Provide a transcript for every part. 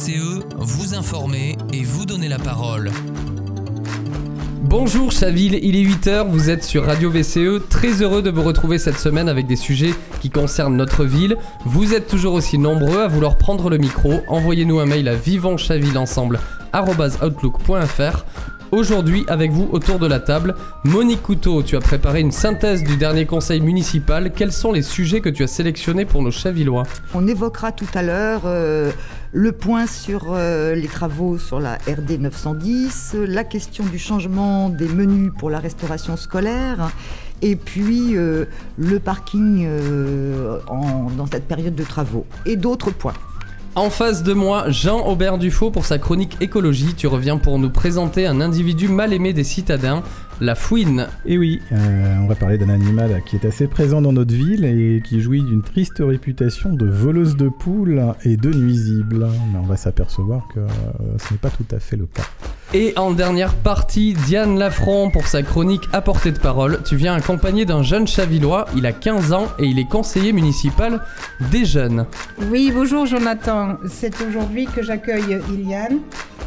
VCE, vous informer et vous donner la parole. Bonjour Chaville, il est 8h, vous êtes sur Radio VCE, très heureux de vous retrouver cette semaine avec des sujets qui concernent notre ville. Vous êtes toujours aussi nombreux à vouloir prendre le micro, envoyez-nous un mail à vivantchavilleensemble.outlook.fr Aujourd'hui, avec vous autour de la table, Monique Couteau, tu as préparé une synthèse du dernier conseil municipal. Quels sont les sujets que tu as sélectionnés pour nos Chavillois? On évoquera tout à l'heure euh, le point sur euh, les travaux sur la RD 910, la question du changement des menus pour la restauration scolaire et puis euh, le parking dans cette période de travaux et d'autres points. En face de moi, Jean Aubert Dufaux pour sa chronique écologie. Tu reviens pour nous présenter un individu mal aimé des citadins, la fouine. Et oui, euh, on va parler d'un animal qui est assez présent dans notre ville et qui jouit d'une triste réputation de voleuse de poules et de nuisible. Mais on va s'apercevoir que euh, ce n'est pas tout à fait le cas. Et en dernière partie, Diane Lafron pour sa chronique à portée de parole. Tu viens accompagné d'un jeune chavillois, il a 15 ans et il est conseiller municipal des jeunes. Oui, bonjour Jonathan. C'est aujourd'hui que j'accueille Iliane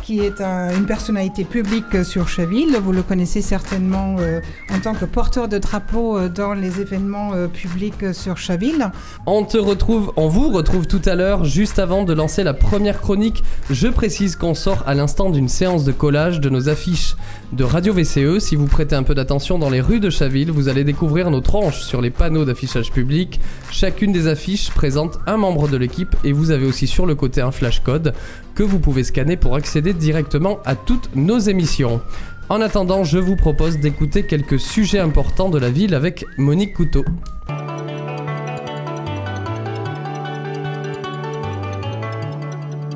qui est une personnalité publique sur Chaville. Vous le connaissez certainement euh, en tant que porteur de drapeau euh, dans les événements euh, publics sur Chaville. On te retrouve, on vous retrouve tout à l'heure, juste avant de lancer la première chronique. Je précise qu'on sort à l'instant d'une séance de collage de nos affiches de Radio VCE. Si vous prêtez un peu d'attention dans les rues de Chaville, vous allez découvrir nos tranches sur les panneaux d'affichage public. Chacune des affiches présente un membre de l'équipe et vous avez aussi sur le côté un flash code que vous pouvez scanner pour accéder directement à toutes nos émissions. En attendant, je vous propose d'écouter quelques sujets importants de la ville avec Monique Couteau.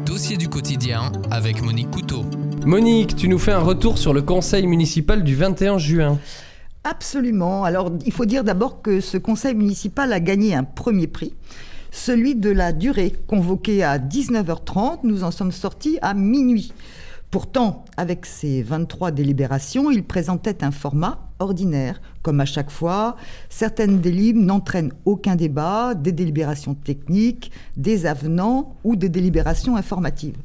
Dossier du quotidien avec Monique Couteau. Monique, tu nous fais un retour sur le conseil municipal du 21 juin. Absolument. Alors, il faut dire d'abord que ce conseil municipal a gagné un premier prix celui de la durée. Convoqué à 19h30, nous en sommes sortis à minuit. Pourtant, avec ses 23 délibérations, il présentait un format ordinaire. Comme à chaque fois, certaines délibes n'entraînent aucun débat, des délibérations techniques, des avenants ou des délibérations informatives.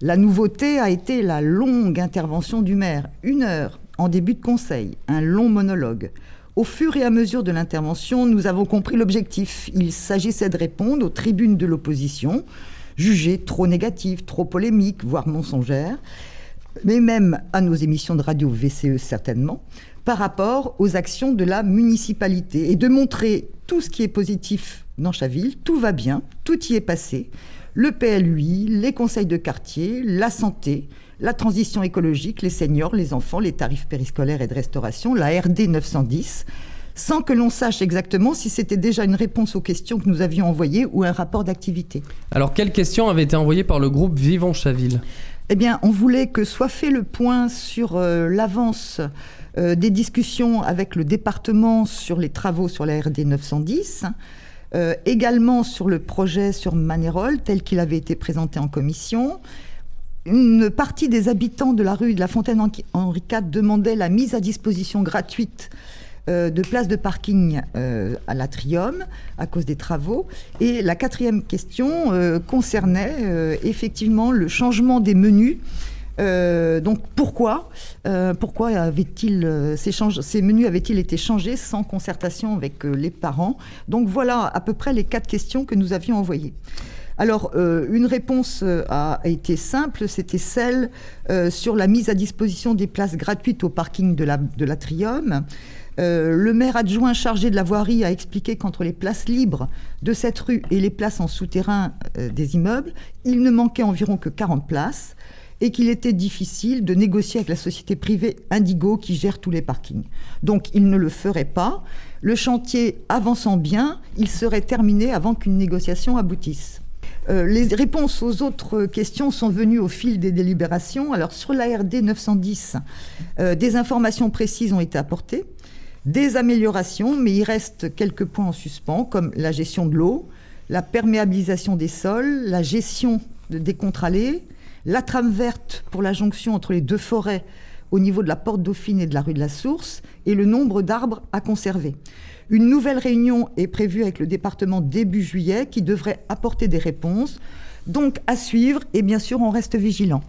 La nouveauté a été la longue intervention du maire, une heure en début de conseil, un long monologue. Au fur et à mesure de l'intervention, nous avons compris l'objectif. Il s'agissait de répondre aux tribunes de l'opposition, jugées trop négatives, trop polémiques, voire mensongères, mais même à nos émissions de radio VCE certainement, par rapport aux actions de la municipalité, et de montrer tout ce qui est positif dans Chaville, tout va bien, tout y est passé, le PLUI, les conseils de quartier, la santé, la transition écologique, les seniors, les enfants, les tarifs périscolaires et de restauration, la RD 910, sans que l'on sache exactement si c'était déjà une réponse aux questions que nous avions envoyées ou un rapport d'activité. Alors, quelles questions avaient été envoyées par le groupe Vivant Chaville? Eh bien, on voulait que soit fait le point sur euh, l'avance euh, des discussions avec le département sur les travaux sur la RD 910. Euh, également sur le projet sur Manérol tel qu'il avait été présenté en commission, une partie des habitants de la rue de la Fontaine Henri IV demandait la mise à disposition gratuite euh, de places de parking euh, à l'Atrium à cause des travaux. Et la quatrième question euh, concernait effectivement le changement des menus. donc pourquoi, pourquoi avait-il ces, ces, menus avaient-ils été changés sans concertation avec les parents? Donc voilà à peu près les quatre questions que nous avions envoyées. Alors, euh, une réponse euh, a, été simple, c'était celle euh, sur la mise à disposition des places gratuites au parking de l'Atrium. le maire adjoint chargé de la voirie a expliqué qu'entre les places libres de cette rue et les places en souterrain des immeubles, il ne manquait environ que 40 places et qu'il était difficile de négocier avec la société privée Indigo qui gère tous les parkings. Donc il ne le ferait pas. Le chantier avançant bien, il serait terminé avant qu'une négociation aboutisse. Euh, les réponses aux autres questions sont venues au fil des délibérations. Alors sur l'ARD 910, euh, des informations précises ont été apportées, des améliorations, mais il reste quelques points en suspens, comme la gestion de l'eau, la perméabilisation des sols, la gestion des contralés, la trame verte pour la jonction entre les deux forêts au niveau de la porte Dauphine et de la rue de la Source, et le nombre d'arbres à conserver. Une nouvelle réunion est prévue avec le département début juillet qui devrait apporter des réponses Donc à suivre et bien sûr on reste vigilant.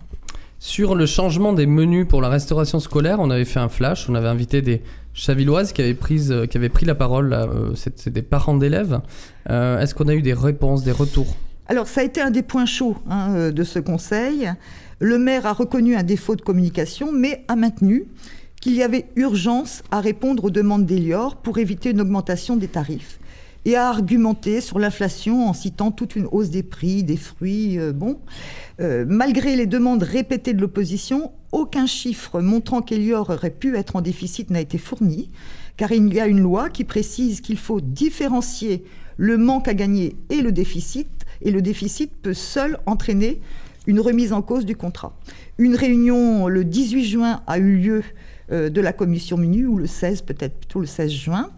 Sur le changement des menus pour la restauration scolaire, on avait fait un flash, on avait invité des chavilloises qui avaient, pris, qui avaient pris la parole, euh, c'est des parents d'élèves. Euh, est-ce qu'on a eu des réponses, des retours? Alors ça a été un des points chauds hein, euh, de ce conseil. Le maire a reconnu un défaut de communication, mais a maintenu qu'il y avait urgence à répondre aux demandes d'Elior pour éviter une augmentation des tarifs et a argumenté sur l'inflation en citant toute une hausse des prix, des fruits. Euh, bon, euh, malgré les demandes répétées de l'opposition, aucun chiffre montrant qu'Elior aurait pu être en déficit n'a été fourni, car il y a une loi qui précise qu'il faut différencier le manque à gagner et le déficit, et le déficit peut seul entraîner une remise en cause du contrat. Une réunion le 18 juin a eu lieu de la commission MINU, ou le 16, peut-être plutôt le 16 juin.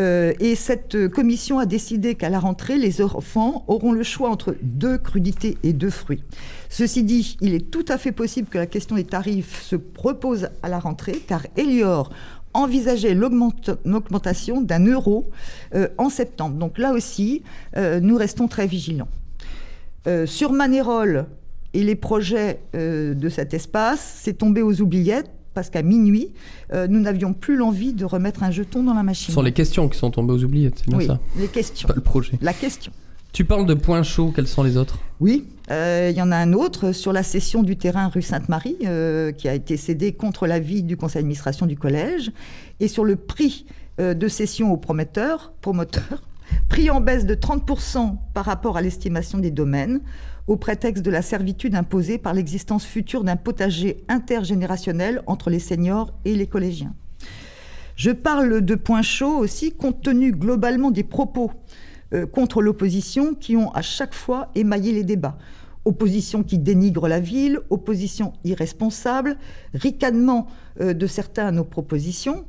Euh, et cette commission a décidé qu'à la rentrée, les enfants auront le choix entre deux crudités et deux fruits. Ceci dit, il est tout à fait possible que la question des tarifs se repose à la rentrée, car Elior envisageait l'augmentation d'un euro euh, en septembre. Donc là aussi, euh, nous restons très vigilants. sur Manérol et les projets de cet espace, c'est tombé aux oubliettes parce qu'à minuit, euh, nous n'avions plus l'envie de remettre un jeton dans la machine. Ce sont les questions qui sont tombées aux oubliettes, c'est bien oui, ça les questions. Pas le projet. La question. Tu parles de points chauds, quels sont les autres? Oui, euh, il y en a un autre sur la cession du terrain rue Sainte-Marie euh, qui a été cédé contre l'avis du conseil d'administration du collège et sur le prix de cession aux promoteurs, promoteurs, prix en baisse de 30% par rapport à l'estimation des domaines au prétexte de la servitude imposée par l'existence future d'un potager intergénérationnel entre les seniors et les collégiens. Je parle de points chauds aussi, compte tenu globalement des propos euh, contre l'opposition qui ont à chaque fois émaillé les débats. Opposition qui dénigre la ville, opposition irresponsable, ricanement euh, de certains à nos propositions,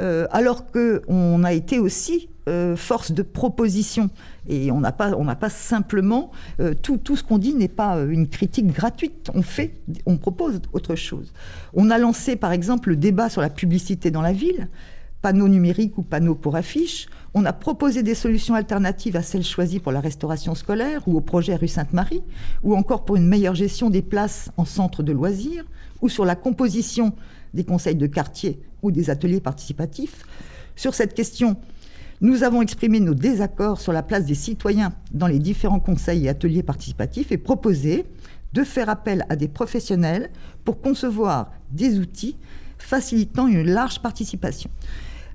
euh, alors qu'on a été aussi euh, force de proposition. Et on n'a pas, on simplement euh, tout, ce qu'on dit n'est pas une critique gratuite. On fait, on propose autre chose. On a lancé par exemple le débat sur la publicité dans la ville, panneaux numériques ou panneaux pour affiches. On a proposé des solutions alternatives à celles choisies pour la restauration scolaire ou au projet rue Sainte-Marie, ou encore pour une meilleure gestion des places en centre de loisirs, ou sur la composition des conseils de quartier ou des ateliers participatifs. Sur cette question, nous avons exprimé nos désaccords sur la place des citoyens dans les différents conseils et ateliers participatifs et proposé de faire appel à des professionnels pour concevoir des outils facilitant une large participation.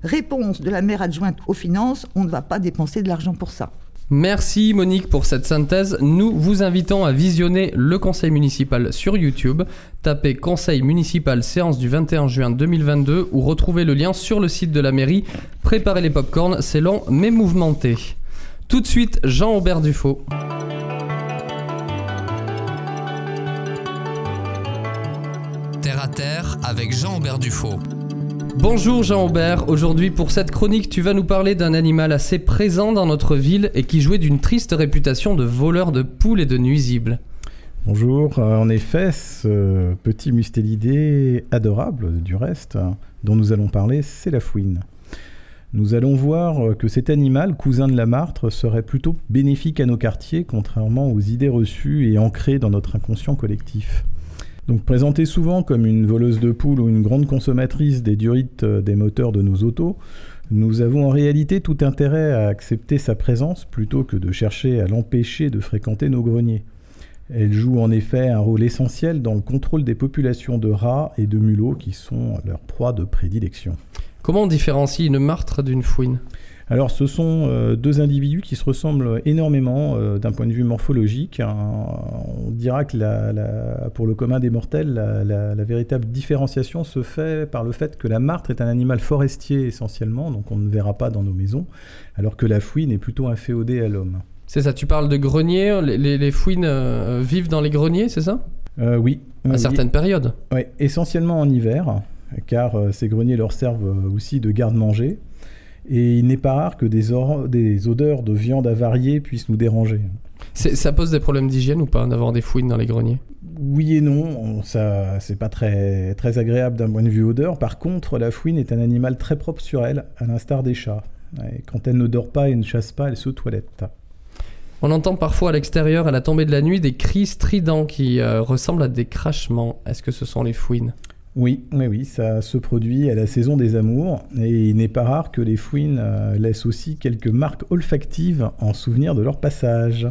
Réponse de la maire adjointe aux finances, on ne va pas dépenser de l'argent pour ça. Merci Monique pour cette synthèse. Nous vous invitons à visionner le conseil municipal sur YouTube. Tapez conseil municipal séance du 21 juin 2022 ou retrouvez le lien sur le site de la mairie. Préparez les popcorns, c'est long mais mouvementé. Tout de suite, Jean-Aubert Dufaux. Terre à terre avec Jean-Aubert Dufaux. Bonjour Jean-Aubert, aujourd'hui pour cette chronique tu vas nous parler d'un animal assez présent dans notre ville et qui jouait d'une triste réputation de voleur de poules et de nuisibles. Bonjour, euh, en effet, ce petit mustélidé adorable du reste dont nous allons parler, c'est la fouine. Nous allons voir que cet animal, cousin de la martre, serait plutôt bénéfique à nos quartiers, contrairement aux idées reçues et ancrées dans notre inconscient collectif. Donc présentée souvent comme une voleuse de poules ou une grande consommatrice des durites euh, des moteurs de nos autos, nous avons en réalité tout intérêt à accepter sa présence plutôt que de chercher à l'empêcher de fréquenter nos greniers. Elle joue en effet un rôle essentiel dans le contrôle des populations de rats et de mulots qui sont leur proie de prédilection. Comment on différencie une martre d'une fouine? Alors, ce sont euh, deux individus qui se ressemblent énormément euh, d'un point de vue morphologique. Hein. on dira que pour le commun des mortels, la, véritable différenciation se fait par le fait que la martre est un animal forestier essentiellement, donc on ne verra pas dans nos maisons, alors que la fouine est plutôt inféodée à l'homme. C'est ça, tu parles de greniers, les, fouines euh, vivent dans les greniers, c'est ça? Oui. À certaines périodes Oui, essentiellement en hiver, car ces greniers leur servent aussi de garde-manger. Et il n'est pas rare que des, des, odeurs de viande avariée puissent nous déranger. Ça pose des problèmes d'hygiène ou pas d'avoir des fouines dans les greniers? Oui et non, ça c'est pas très, très agréable d'un point de vue odeur. Par contre, la fouine est un animal très propre sur elle, à l'instar des chats. quand elle ne dort pas et ne chasse pas, elle se toilette. On entend parfois à l'extérieur, à la tombée de la nuit, des cris stridents qui euh, ressemblent à des crachements. Est-ce que ce sont les fouines? Oui, oui, oui, ça se produit à la saison des amours et il n'est pas rare que les fouines euh, laissent aussi quelques marques olfactives en souvenir de leur passage.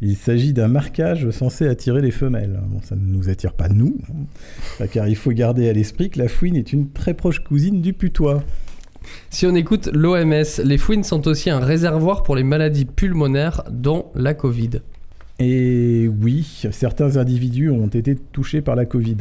Il s'agit d'un marquage censé attirer les femelles. Bon, ça ne nous attire pas nous, hein, car il faut garder à l'esprit que la fouine est une très proche cousine du putois. Si on écoute l'OMS, les fouines sont aussi un réservoir pour les maladies pulmonaires, dont la Covid. Et oui, certains individus ont été touchés par la Covid.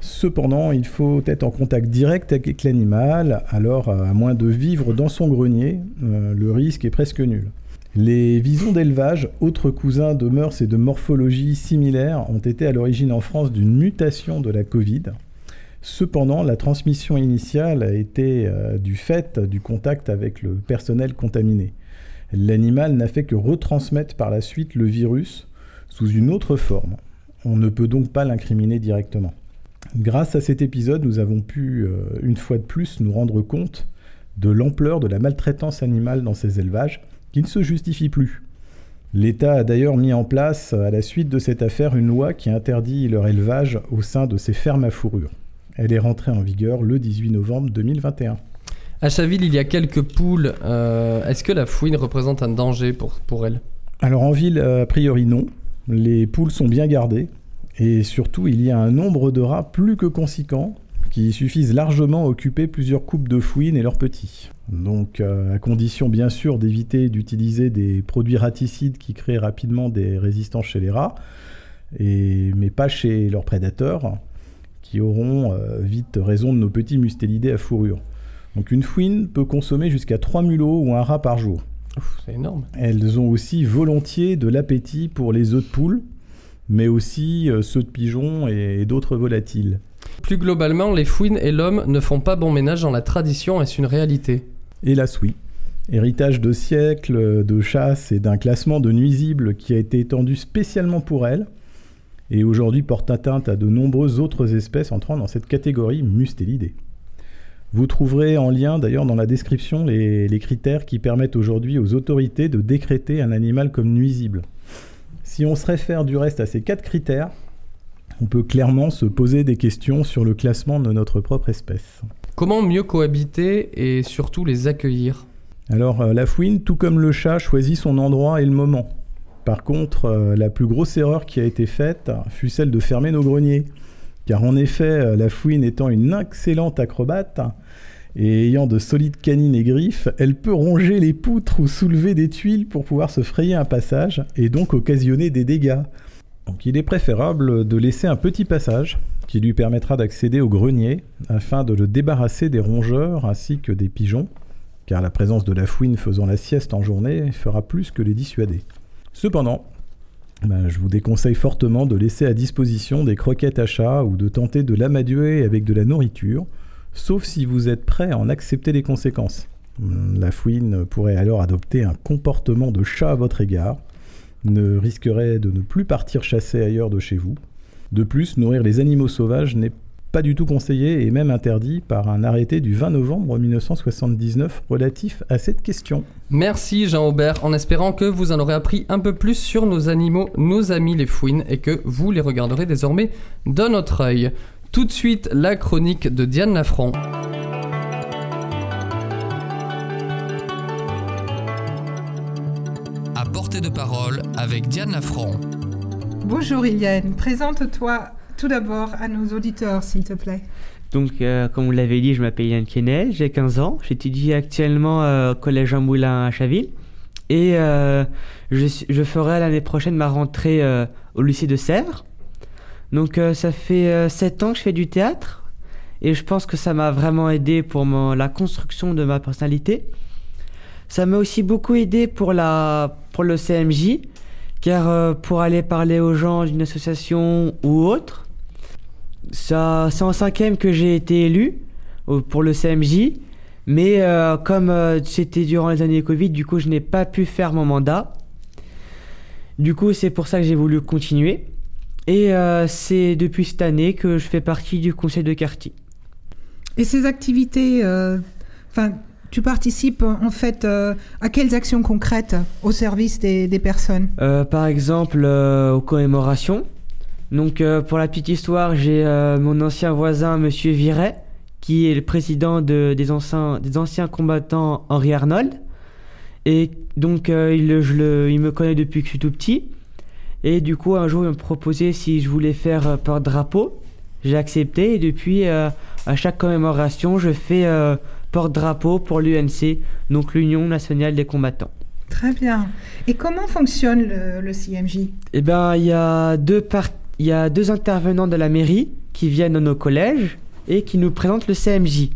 Cependant, il faut être en contact direct avec l'animal, alors à moins de vivre dans son grenier, euh, le risque est presque nul. Les visons d'élevage, autres cousins de mœurs et de morphologie similaires, ont été à l'origine en France d'une mutation de la Covid. Cependant, la transmission initiale a été euh, du fait du contact avec le personnel contaminé. L'animal n'a fait que retransmettre par la suite le virus sous une autre forme. On ne peut donc pas l'incriminer directement. Grâce à cet épisode, nous avons pu, euh, une fois de plus, nous rendre compte de l'ampleur de la maltraitance animale dans ces élevages, qui ne se justifie plus. L'État a d'ailleurs mis en place, à la suite de cette affaire, une loi qui interdit leur élevage au sein de ces fermes à fourrure. Elle est rentrée en vigueur le 18 novembre 2021. À Chaville, il y a quelques poules. Euh, Est-ce que la fouine représente un danger pour, pour elles Alors en ville, a priori non. Les poules sont bien gardées. Et surtout, il y a un nombre de rats plus que conséquent qui suffisent largement à occuper plusieurs coupes de fouines et leurs petits. Donc, euh, à condition bien sûr d'éviter d'utiliser des produits raticides qui créent rapidement des résistances chez les rats, et, mais pas chez leurs prédateurs, qui auront euh, vite raison de nos petits mustélidés à fourrure. Donc, une fouine peut consommer jusqu'à 3 mulots ou un rat par jour. C'est énorme. Elles ont aussi volontiers de l'appétit pour les œufs de poule, mais aussi euh, ceux de pigeons et, et d'autres volatiles. Plus globalement, les fouines et l'homme ne font pas bon ménage dans la tradition, est-ce une réalité? Hélas oui. Héritage de siècles de chasse et d'un classement de nuisibles qui a été étendu spécialement pour elles, et aujourd'hui porte atteinte à de nombreuses autres espèces entrant dans cette catégorie mustélidée. Vous trouverez en lien d'ailleurs dans la description les, les critères qui permettent aujourd'hui aux autorités de décréter un animal comme nuisible. Si on se réfère du reste à ces quatre critères, on peut clairement se poser des questions sur le classement de notre propre espèce. Comment mieux cohabiter et surtout les accueillir? Alors euh, la fouine, tout comme le chat, choisit son endroit et le moment. Par contre, euh, la plus grosse erreur qui a été faite fut celle de fermer nos greniers. Car en effet, euh, la fouine étant une excellente acrobate, et ayant de solides canines et griffes, elle peut ronger les poutres ou soulever des tuiles pour pouvoir se frayer un passage et donc occasionner des dégâts. Donc il est préférable de laisser un petit passage qui lui permettra d'accéder au grenier afin de le débarrasser des rongeurs ainsi que des pigeons, car la présence de la fouine faisant la sieste en journée fera plus que les dissuader. Cependant, ben, je vous déconseille fortement de laisser à disposition des croquettes à chat ou de tenter de l'amadouer avec de la nourriture, sauf si vous êtes prêt à en accepter les conséquences. Hum, La fouine pourrait alors adopter un comportement de chat à votre égard, ne risquerait de ne plus partir chasser ailleurs de chez vous. De plus, nourrir les animaux sauvages n'est pas du tout conseillé et même interdit par un arrêté du 20 novembre 1979 relatif à cette question. Merci Jean-Aubert, en espérant que vous en aurez appris un peu plus sur nos animaux, nos amis les fouines, et que vous les regarderez désormais d'un autre œil. Tout de suite, la chronique de Diane Lafranc. À portée de parole avec Diane Lafranc. Bonjour Iliane, présente-toi tout d'abord à nos auditeurs s'il te plaît. Donc, euh, comme vous l'avez dit, je m'appelle Yann Kennel, j'ai 15 ans. J'étudie actuellement euh, au collège Jean Moulin à Chaville. Et euh, je, ferai l'année prochaine ma rentrée euh, au lycée de Sèvres. Donc, euh, ça fait 7 ans que je fais du théâtre. Et je pense que ça m'a vraiment aidé pour la construction de ma personnalité. Ça m'a aussi beaucoup aidé pour, la, pour le CMJ. Car euh, pour aller parler aux gens d'une association ou autre, c'est en cinquième que j'ai été élu euh, pour le CMJ. Mais euh, comme euh, c'était durant les années Covid, du coup, je n'ai pas pu faire mon mandat. Du coup, c'est pour ça que j'ai voulu continuer. Et euh, c'est depuis cette année que je fais partie du conseil de quartier. Et ces activités, euh, enfin, Tu participes en fait euh, à quelles actions concrètes au service des, des personnes? Euh, par exemple, euh, aux commémorations. Donc, euh, pour la petite histoire, j'ai euh, mon ancien voisin, Monsieur Viret, qui est le président de- des, anciens, des anciens combattants Henri Arnold. Et donc, euh, il, je le- il me connaît depuis que je suis tout petit. Et du coup, un jour, il me proposait si je voulais faire euh, porte-drapeau. J'ai accepté et depuis, euh, à chaque commémoration, je fais euh, porte-drapeau pour l'UNC, donc l'Union nationale des combattants. Très bien. Et comment fonctionne le, le CMJ Eh bien, il y, a deux il y a deux intervenants de la mairie qui viennent dans nos collèges et qui nous présentent le CMJ.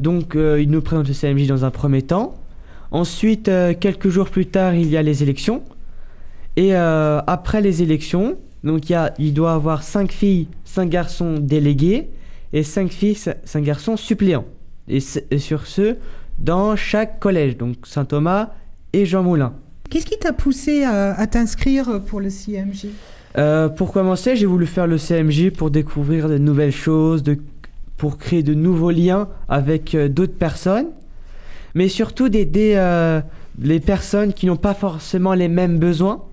Donc, ils nous présentent le CMJ dans un premier temps. Ensuite, quelques jours plus tard, il y a les élections. Et euh, après les élections, donc il, y a, il doit avoir 5 filles, 5 garçons délégués et 5 filles, 5 garçons suppléants. Et, sur ce, dans chaque collège, donc Saint-Thomas et Jean Moulin. Qu'est-ce qui t'a poussé à, à t'inscrire pour le CMJ Euh, pour commencer, j'ai voulu faire le CMJ pour découvrir de nouvelles choses, de, pour créer de nouveaux liens avec euh, d'autres personnes, mais surtout d'aider euh, les personnes qui n'ont pas forcément les mêmes besoins.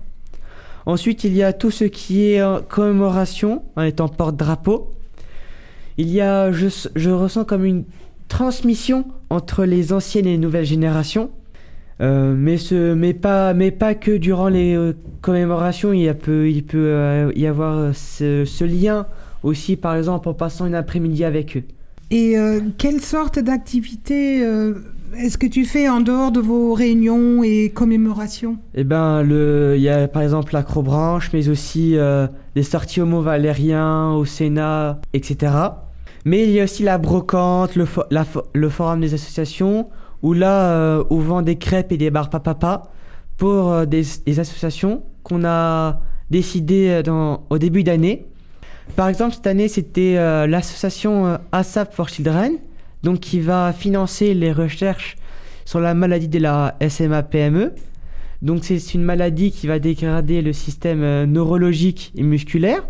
Ensuite, il y a tout ce qui est commémoration en étant porte-drapeau. Il y a, je, ressens comme une transmission entre les anciennes et les nouvelles générations. Euh, mais, pas, que durant les euh, commémorations, il, peut, euh, y avoir ce, ce lien aussi, par exemple, en passant une après-midi avec eux. Et quelle sorte d'activité est-ce que tu fais en dehors de vos réunions et commémorations? Eh ben, le, il y a par exemple l'acrobranche, mais aussi euh, des sorties au Mont Valérien, au Sénat, etc. Mais il y a aussi la brocante, le, forum des associations, où là, euh, on vend des crêpes et des bars papa pour euh, des, associations qu'on a décidé euh, au début d'année. Par exemple, cette année, c'était l'association ASAP for Children, donc qui va financer les recherches sur la maladie de la SMA-PME. Donc c'est une maladie qui va dégrader le système euh, neurologique et musculaire.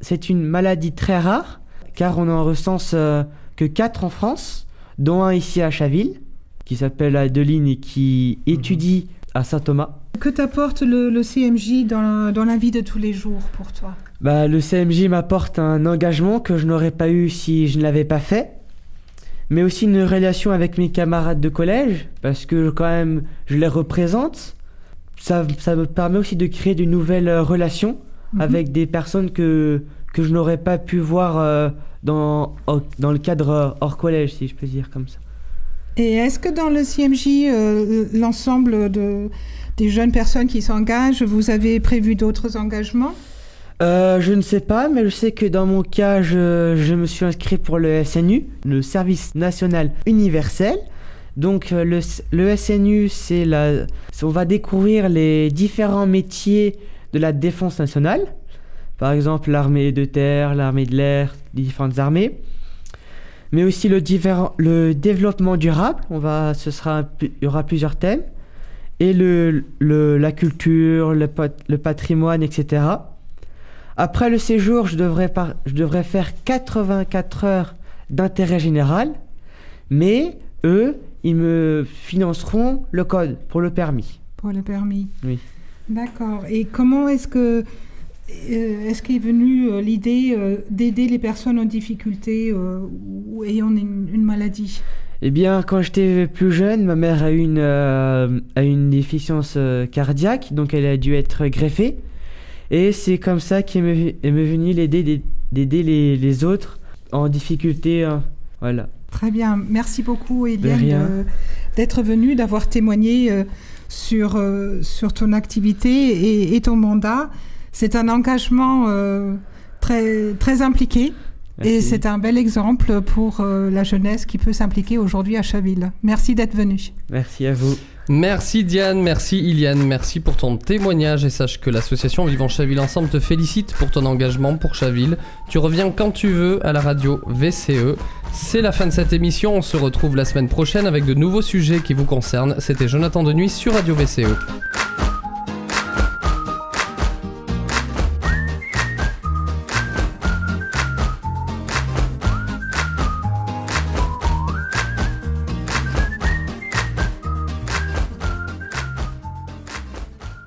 C'est une maladie très rare, car on en recense euh, que 4 en France, dont un ici à Chaville, qui s'appelle Adeline et qui étudie à Saint-Thomas. Que t'apporte le, le CMJ dans la, dans la vie de tous les jours pour toi? Bah, le CMJ m'apporte un engagement que je n'aurais pas eu si je ne l'avais pas fait, mais aussi une relation avec mes camarades de collège, parce que quand même je les représente. Ça, ça me permet aussi de créer de nouvelles relations Mhm. avec des personnes que, que je n'aurais pas pu voir euh, dans, dans le cadre hors collège, si je peux dire comme ça. Et est-ce que dans le CMJ, euh, l'ensemble de, des jeunes personnes qui s'engagent, vous avez prévu d'autres engagements? Euh, je ne sais pas, mais je sais que dans mon cas, je, je me suis inscrit pour le SNU, le Service National Universel. Donc euh, le, le SNU, c'est la, on va découvrir les différents métiers de la défense nationale. Par exemple, l'armée de terre, l'armée de l'air, les différentes armées. Mais aussi le, différent- le développement durable. On va, ce sera, il y aura plusieurs thèmes. Et le, le- la culture, le patrimoine, etc. Après le séjour, je devrais, par- je devrais faire 84 heures d'intérêt général, mais eux, ils me financeront le code pour le permis. pour le permis Oui. D'accord. Et comment est-ce que euh, est-ce qu'est venue euh, l'idée euh, d'aider les personnes en difficulté euh, ou ayant une, une maladie? Eh bien, quand j'étais plus jeune, ma mère a eu une, a une déficience cardiaque, donc elle a dû être greffée. Et c'est comme ça qu'est me, me venue l'idée d'aider- les, les autres en difficulté. hein. Voilà. Très bien. Merci beaucoup, Eliane, d'être venue, d'avoir témoigné euh, sur, euh, sur ton activité et, et ton mandat. C'est un engagement euh, très, très impliqué. Et Merci. c'est un bel exemple pour euh, la jeunesse qui peut s'impliquer aujourd'hui à Chaville. Merci d'être venu. Merci à vous. Merci Diane, merci Iliane, merci pour ton témoignage et sache que l'association Vivons Chaville Ensemble te félicite pour ton engagement pour Chaville. Tu reviens quand tu veux à la radio VCE. C'est la fin de cette émission, on se retrouve la semaine prochaine avec de nouveaux sujets qui vous concernent. C'était Jonathan de Nuit sur Radio VCE.